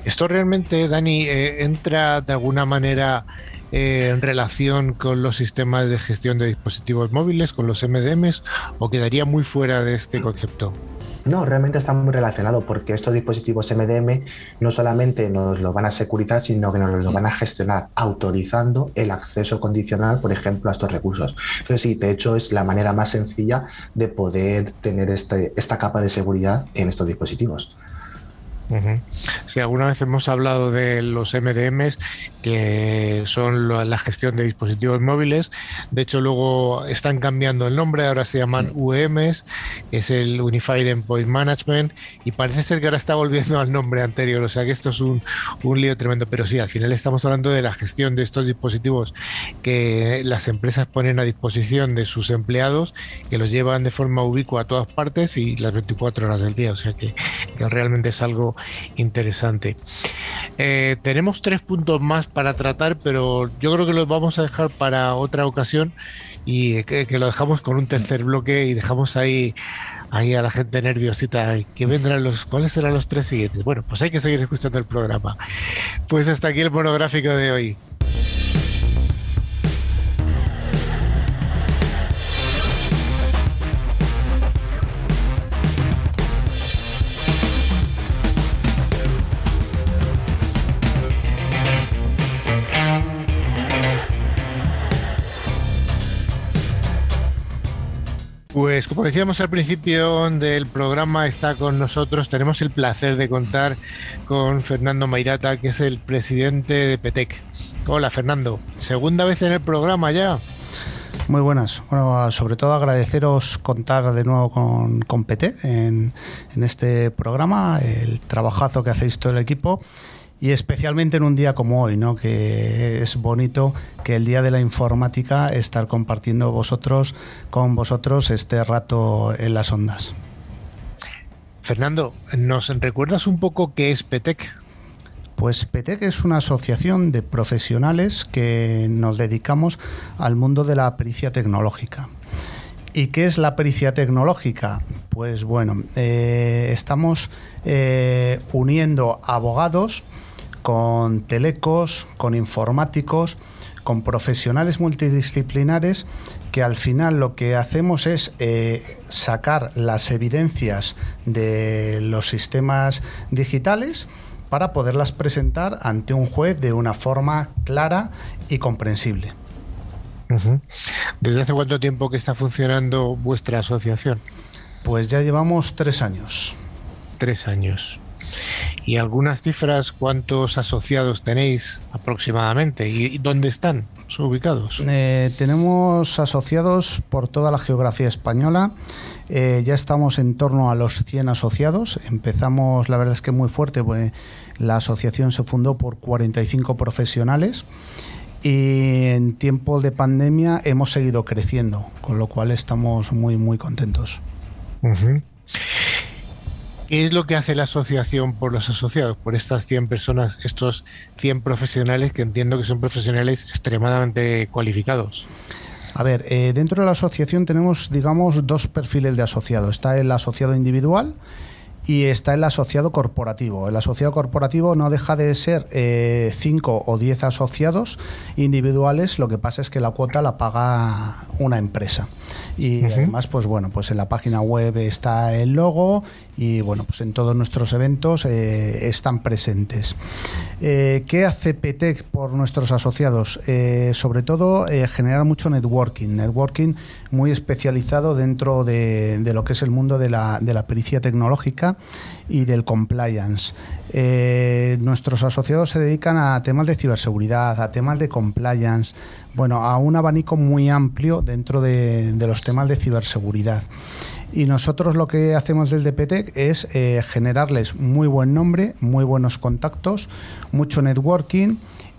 Esto realmente, Dani, eh, entra de alguna manera eh, en relación con los sistemas de gestión de dispositivos móviles, con los MDMs, o quedaría muy fuera de este concepto? No, realmente está muy relacionado porque estos dispositivos MDM no solamente nos lo van a securizar, sino que nos lo van a gestionar autorizando el acceso condicional, por ejemplo, a estos recursos. Entonces, sí, de hecho es la manera más sencilla de poder tener este, esta capa de seguridad en estos dispositivos. Si alguna vez hemos hablado de los MDMs, que son la gestión de dispositivos móviles, de hecho luego están cambiando el nombre, ahora se llaman UEMs, es el Unified Endpoint Management, y parece ser que ahora está volviendo al nombre anterior, o sea que esto es un, un lío tremendo, pero sí, al final estamos hablando de la gestión de estos dispositivos que las empresas ponen a disposición de sus empleados, que los llevan de forma ubicua a todas partes y las 24 horas del día, o sea que, que realmente es algo interesante. Eh, tenemos tres puntos más para tratar, pero yo creo que los vamos a dejar para otra ocasión y que, lo dejamos con un tercer bloque y dejamos ahí ahí a la gente nerviosita que vendrán los cuáles serán los tres siguientes. Bueno, pues hay que seguir escuchando el programa. Pues hasta aquí el monográfico de hoy. Pues como decíamos al principio del programa, está con nosotros, tenemos el placer de contar con Fernando Mairata, que es el presidente de PETEC. Hola Fernando, segunda vez en el programa ya. Muy buenas. Bueno, sobre todo agradeceros contar de nuevo con, con PETEC en, en este programa, el trabajazo que hacéis todo el equipo y especialmente en un día como hoy, ¿no? que es bonito que el día de la informática estar compartiendo vosotros con vosotros este rato en las ondas. Fernando, ¿nos recuerdas un poco qué es PETEC? Pues PETEC es una asociación de profesionales que nos dedicamos al mundo de la pericia tecnológica. ¿Y qué es la pericia tecnológica? Pues bueno, eh, estamos eh, uniendo abogados, con telecos, con informáticos, con profesionales multidisciplinares que al final lo que hacemos es eh, sacar las evidencias de los sistemas digitales para poderlas presentar ante un juez de una forma clara y comprensible. ¿Desde hace cuánto tiempo que está funcionando vuestra asociación? Pues ya llevamos tres años. Tres años. ¿Y algunas cifras cuántos asociados tenéis aproximadamente y dónde están ubicados? Eh, tenemos asociados por toda la geografía española. Eh, ya estamos en torno a los 100 asociados. Empezamos, la verdad es que muy fuerte, pues la asociación se fundó por 45 profesionales y en tiempo de pandemia hemos seguido creciendo, con lo cual estamos muy, muy contentos. ¿Qué es lo que hace la asociación por los asociados, por estas 100 personas, estos 100 profesionales que entiendo que son profesionales extremadamente cualificados? A ver, eh, dentro de la asociación tenemos, digamos, dos perfiles de asociado. Está el asociado individual y está el asociado corporativo. El asociado corporativo no deja de ser eh, cinco o diez asociados individuales, lo que pasa es que la cuota la paga una empresa. Y además, pues bueno, pues en la página web está el logo y bueno, pues en todos nuestros eventos eh, están presentes. Eh, ¿Qué hace PTEC por nuestros asociados? sobre todo generar mucho networking, networking muy especializado dentro de, de lo que es el mundo de la, de la pericia tecnológica y del compliance. Eh, nuestros asociados se dedican a temas de ciberseguridad, a temas de compliance, bueno, a un abanico muy amplio dentro de, los temas de ciberseguridad. Y nosotros lo que hacemos del DPTEC es eh, generarles muy buen nombre, muy buenos contactos, mucho networking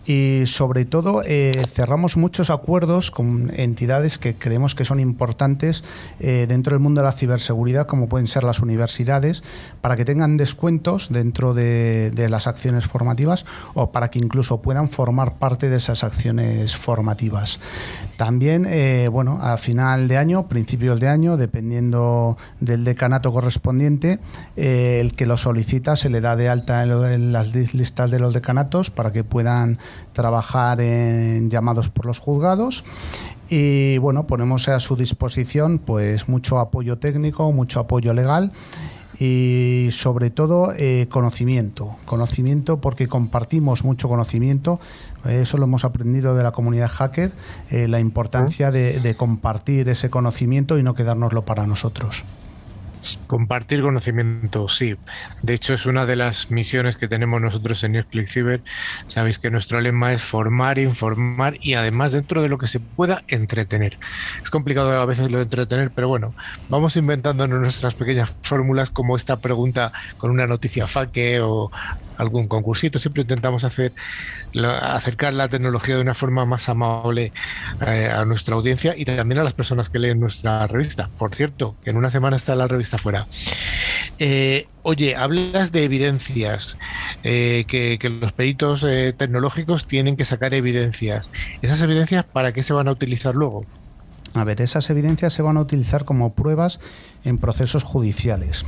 y sobre todo eh, cerramos muchos acuerdos con entidades que creemos que son importantes eh, dentro del mundo de la ciberseguridad, como pueden ser las universidades, para que tengan descuentos dentro de, las acciones formativas o para que incluso puedan formar parte de esas acciones formativas. También, eh, bueno, a final de año, principios de año, dependiendo del decanato correspondiente, el que lo solicita se le da de alta en las listas de los decanatos para que puedan trabajar en llamados por los juzgados. Y bueno, ponemos a su disposición pues mucho apoyo técnico, mucho apoyo legal y sobre todo eh, conocimiento, conocimiento porque compartimos mucho conocimiento, eso lo hemos aprendido de la comunidad hacker, eh, la importancia de, de compartir ese conocimiento y no quedárnoslo para nosotros. Compartir conocimiento, sí. De hecho, es una de las misiones que tenemos nosotros en Newsclick Cyber. Sabéis que nuestro lema es formar, informar y además dentro de lo que se pueda entretener. Es complicado a veces lo de entretener, pero bueno, vamos inventándonos nuestras pequeñas fórmulas como esta pregunta con una noticia faque o algún concursito. Siempre intentamos hacer acercar la tecnología de una forma más amable eh, a nuestra audiencia y también a las personas que leen nuestra revista. Por cierto, que en una semana está la revista fuera. Eh, oye, hablas de evidencias, eh, que, que, los peritos tecnológicos tienen que sacar evidencias. ¿Esas evidencias para qué se van a utilizar luego? A ver, esas evidencias se van a utilizar como pruebas en procesos judiciales.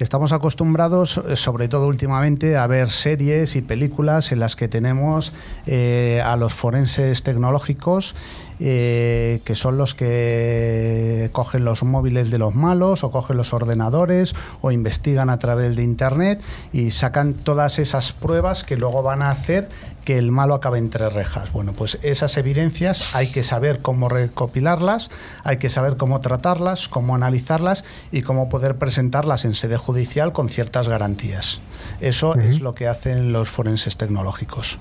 Estamos acostumbrados, eh, sobre todo últimamente, a ver series y películas en las que tenemos eh, a los forenses tecnológicos eh, que son los que cogen los móviles de los malos o cogen los ordenadores o investigan a través de Internet y sacan todas esas pruebas que luego van a hacer que el malo acabe entre rejas. Bueno, pues esas evidencias hay que saber cómo recopilarlas, hay que saber cómo tratarlas, cómo analizarlas y cómo poder presentarlas en sede judicial con ciertas garantías. Eso es lo que hacen los forenses tecnológicos.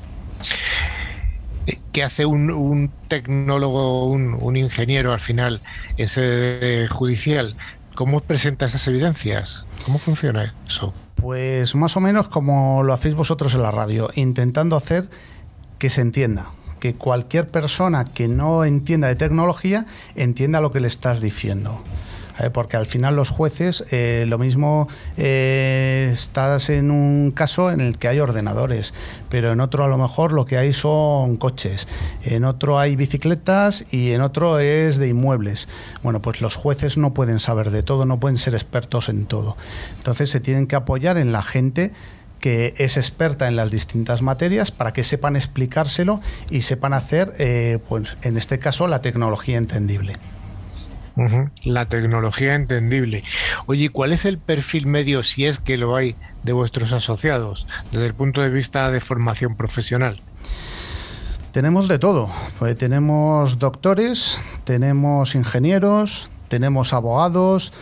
¿Qué hace un, tecnólogo, un, un, ingeniero al final en sede judicial? ¿Cómo presenta esas evidencias? ¿Cómo funciona eso? Pues más o menos como lo hacéis vosotros en la radio, intentando hacer que se entienda, que cualquier persona que no entienda de tecnología entienda lo que le estás diciendo. ¿Eh? porque al final los jueces, eh, lo mismo eh, estás en un caso en el que hay ordenadores, pero en otro a lo mejor lo que hay son coches, en otro hay bicicletas y en otro es de inmuebles. Bueno, pues los jueces no pueden saber de todo, no pueden ser expertos en todo. Entonces se tienen que apoyar en la gente que es experta en las distintas materias para que sepan explicárselo y sepan hacer, pues en este caso, la tecnología entendible. La tecnología entendible. Oye, ¿cuál es el perfil medio, si es que lo hay, de vuestros asociados desde el punto de vista de formación profesional? Tenemos de todo. Pues tenemos doctores, tenemos ingenieros, tenemos abogados,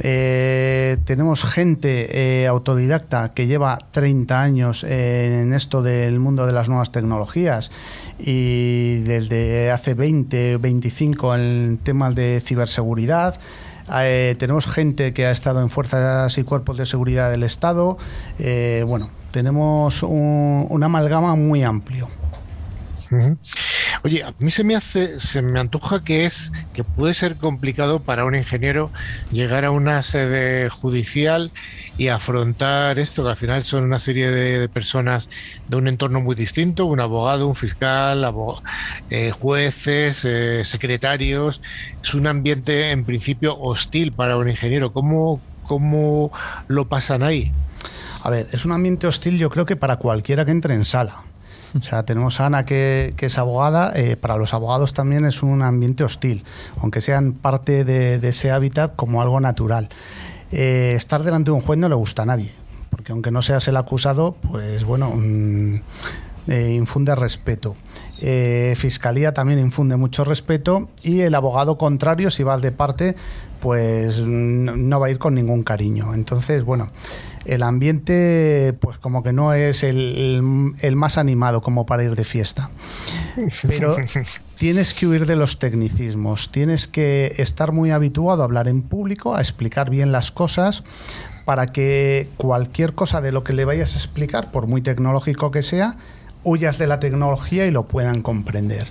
eh, tenemos gente eh, autodidacta que lleva 30 años en esto del mundo de las nuevas tecnologías y desde hace 20, 25 en temas de ciberseguridad. Eh, tenemos gente que ha estado en fuerzas y cuerpos de seguridad del Estado. bueno, tenemos un, amalgama muy amplio. Oye, a mí se me hace, se me antoja que es que puede ser complicado para un ingeniero llegar a una sede judicial y afrontar esto, que al final son una serie de, personas de un entorno muy distinto, un abogado, un fiscal, eh, jueces, eh, secretarios. Es un ambiente en principio hostil para un ingeniero. ¿Cómo, cómo lo pasan ahí? A ver, es un ambiente hostil yo creo que para cualquiera que entre en sala. O sea, tenemos a Ana que, es abogada, eh, para los abogados también es un ambiente hostil, aunque sean parte de, ese hábitat como algo natural. Eh, estar delante de un juez no le gusta a nadie, porque aunque no seas el acusado, pues bueno, mm, eh, infunde respeto. Fiscalía también infunde mucho respeto y el abogado contrario, si va de parte, pues no va a ir con ningún cariño. Entonces, bueno, el ambiente pues como que no es el, más animado como para ir de fiesta. Pero [LAUGHS] tienes que huir de los tecnicismos, tienes que estar muy habituado a hablar en público, a explicar bien las cosas para que cualquier cosa de lo que le vayas a explicar, por muy tecnológico que sea, huyas de la tecnología y lo puedan comprender.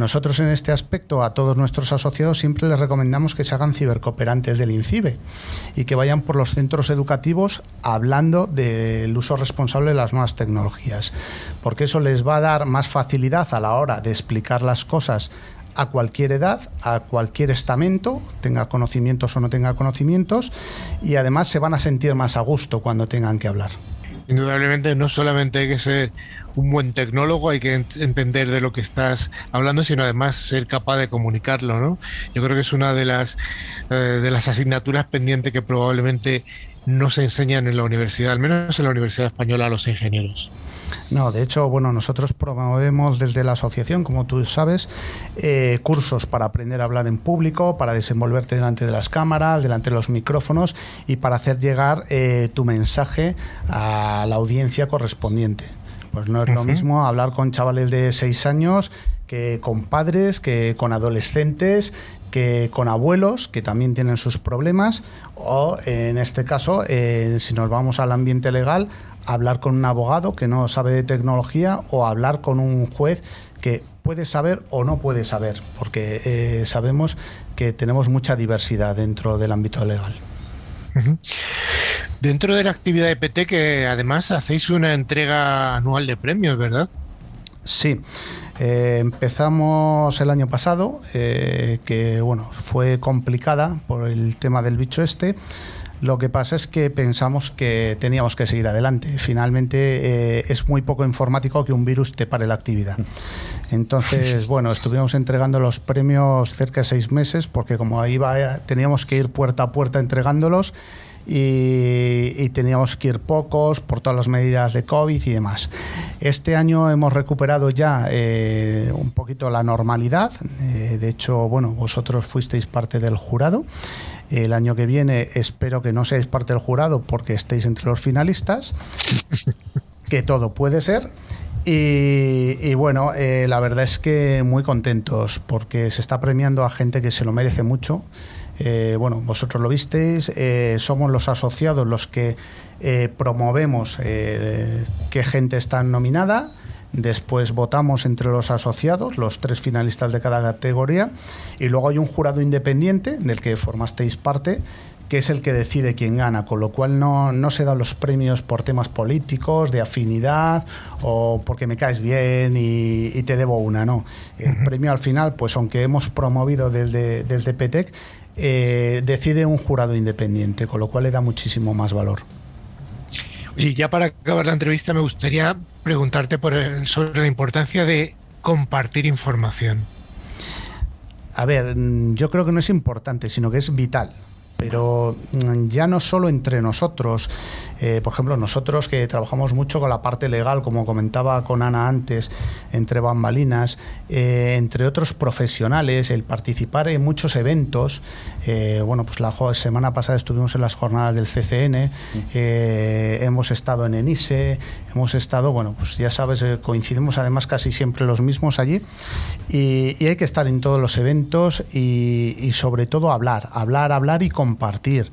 Nosotros en este aspecto a todos nuestros asociados siempre les recomendamos que se hagan cibercooperantes del INCIBE y que vayan por los centros educativos hablando del uso responsable de las nuevas tecnologías, porque eso les va a dar más facilidad a la hora de explicar las cosas a cualquier edad, a cualquier estamento, tenga conocimientos o no tenga conocimientos, y además se van a sentir más a gusto cuando tengan que hablar. Indudablemente no solamente hay que ser un buen tecnólogo, hay que entender de lo que estás hablando, sino además ser capaz de comunicarlo, ¿no? Yo creo que es una de las, eh, de las asignaturas pendientes que probablemente no se enseñan en la universidad, al menos en la Universidad Española, a los ingenieros. No, de hecho, bueno, nosotros promovemos desde la asociación, como tú sabes, eh, cursos para aprender a hablar en público, para desenvolverte delante de las cámaras, delante de los micrófonos y para hacer llegar eh, tu mensaje a la audiencia correspondiente. Pues no es lo mismo hablar con chavales de 6 años que con padres, que con adolescentes, que con abuelos, que también tienen sus problemas, o en este caso, eh, si nos vamos al ambiente legal, hablar con un abogado que no sabe de tecnología o hablar con un juez que puede saber o no puede saber, porque eh, sabemos que tenemos mucha diversidad dentro del ámbito legal. Dentro de la actividad de PT, que además hacéis una entrega anual de premios, ¿verdad? Sí. Eh, empezamos el año pasado, eh, que bueno, fue complicada por el tema del bicho este. Lo que pasa es que pensamos que teníamos que seguir adelante. Finalmente eh, es muy poco informático que un virus te pare la actividad. Entonces, bueno, estuvimos entregando los premios cerca de seis meses porque como ahí teníamos que ir puerta a puerta entregándolos y, teníamos que ir pocos por todas las medidas de COVID y demás. Este año hemos recuperado ya eh, un poquito la normalidad. Eh, de hecho, bueno, vosotros fuisteis parte del jurado. El año que viene espero que no seáis parte del jurado porque estéis entre los finalistas, que todo puede ser. Y, bueno, eh, la verdad es que muy contentos porque se está premiando a gente que se lo merece mucho. Eh, bueno, vosotros lo visteis, eh, somos los asociados los que promovemos qué gente está nominada Después votamos entre los asociados, los tres finalistas de cada categoría, y luego hay un jurado independiente del que formasteis parte, que es el que decide quién gana, con lo cual no, se dan los premios por temas políticos, de afinidad o porque me caes bien y, te debo una, no. El premio al final, pues aunque hemos promovido desde, desde PETEC, eh, decide un jurado independiente, con lo cual le da muchísimo más valor. Y ya para acabar la entrevista me gustaría preguntarte por sobre la importancia de compartir información. A ver, yo creo que no es importante, sino que es vital pero mm, ya no solo entre nosotros, eh, por ejemplo, nosotros que trabajamos mucho con la parte legal, como comentaba con Ana antes, entre bambalinas, eh, entre otros profesionales, el participar en muchos eventos, eh, bueno, pues la semana pasada estuvimos en las jornadas del CCN, hemos estado en ENISE, hemos estado, bueno, pues ya sabes, coincidimos además casi siempre los mismos allí, y, hay que estar en todos los eventos y, y sobre todo hablar, hablar, hablar y compartir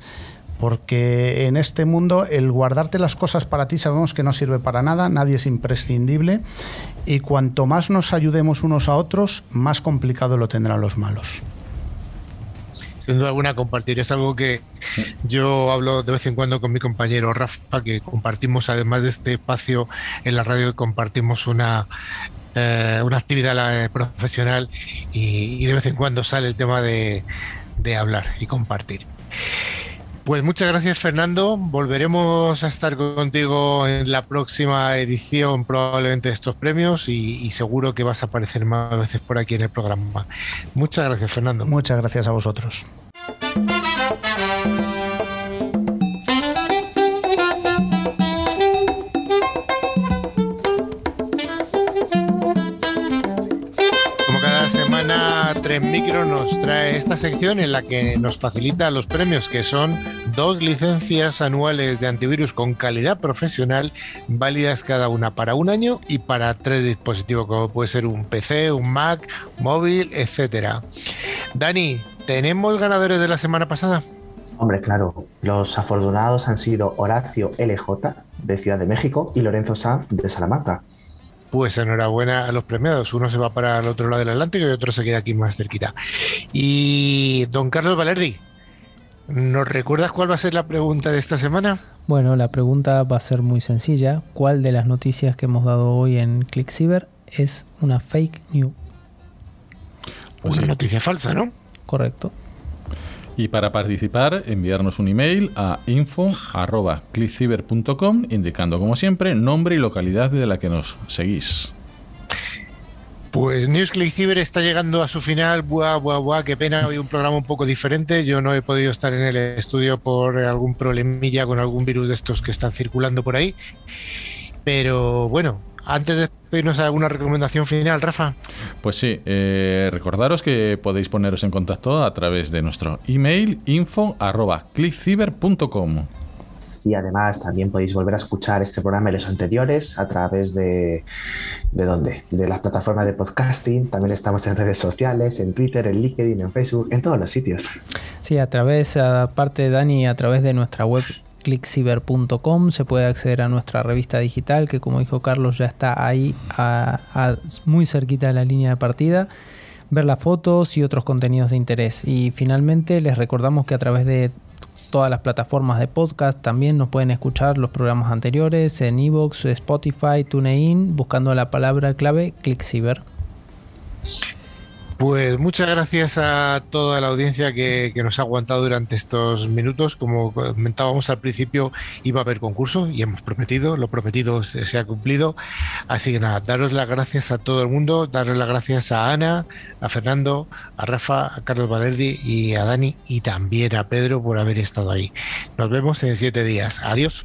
porque en este mundo el guardarte las cosas para ti sabemos que no sirve para nada, nadie es imprescindible y cuanto más nos ayudemos unos a otros, más complicado lo tendrán los malos sin duda alguna compartir. Es algo que yo hablo de vez en cuando con mi compañero Rafa, que compartimos, además de este espacio en la radio, compartimos una, eh, una actividad eh, profesional y, de vez en cuando sale el tema de, de hablar y compartir. Pues muchas gracias Fernando. Volveremos a estar contigo en la próxima edición probablemente de estos premios y, seguro que vas a aparecer más veces por aquí en el programa. Muchas gracias Fernando. Muchas gracias a vosotros. Nos trae esta sección en la que nos facilita los premios, que son dos licencias anuales de antivirus con calidad profesional, válidas cada una para un año y para tres dispositivos, como puede ser un PC, un Mac, móvil, etcétera. Dani, ¿tenemos ganadores de la semana pasada? Hombre, claro, los afortunados han sido Horacio LJ de Ciudad de México y Lorenzo Sanz de Salamanca. Pues enhorabuena a los premiados. Uno se va para el otro lado del Atlántico y otro se queda aquí más cerquita. Y don Carlos Valerdi, ¿nos recuerdas cuál va a ser la pregunta de esta semana? Bueno, la pregunta va a ser muy sencilla. ¿Cuál de las noticias que hemos dado hoy en ClickCyber es una fake news? Pues una noticia falsa, ¿no? Correcto. Y para participar, enviarnos un email a info.clickciber.com indicando, como siempre, nombre y localidad de la que nos seguís. Pues News Ciber está llegando a su final. Buah, buah, buah, qué pena. Hoy un programa un poco diferente. Yo no he podido estar en el estudio por algún problemilla con algún virus de estos que están circulando por ahí. Pero bueno, antes de pedirnos alguna recomendación final, Rafa. Pues sí, eh, recordaros que podéis poneros en contacto a través de nuestro email info.clickciber.com. Y además también podéis volver a escuchar este programa y los anteriores a través de... ¿De dónde? De las plataformas de podcasting. También estamos en redes sociales, en Twitter, en LinkedIn, en Facebook, en todos los sitios. Sí, a través, aparte de Dani, a través de nuestra web clickciber.com se puede acceder a nuestra revista digital que como dijo Carlos ya está ahí muy cerquita de la línea de partida. Ver las fotos y otros contenidos de interés. Y finalmente les recordamos que a través de todas las plataformas de podcast también nos pueden escuchar los programas anteriores en Evox, Spotify, TuneIn buscando la palabra clave ClickCiber pues muchas gracias a toda la audiencia que, nos ha aguantado durante estos minutos. Como comentábamos al principio, iba a haber concurso y hemos prometido, lo prometido se, ha cumplido. Así que nada, daros las gracias a todo el mundo, daros las gracias a Ana, a Fernando, a Rafa, a Carlos Valerdi y a Dani y también a Pedro por haber estado ahí. Nos vemos en siete días. Adiós.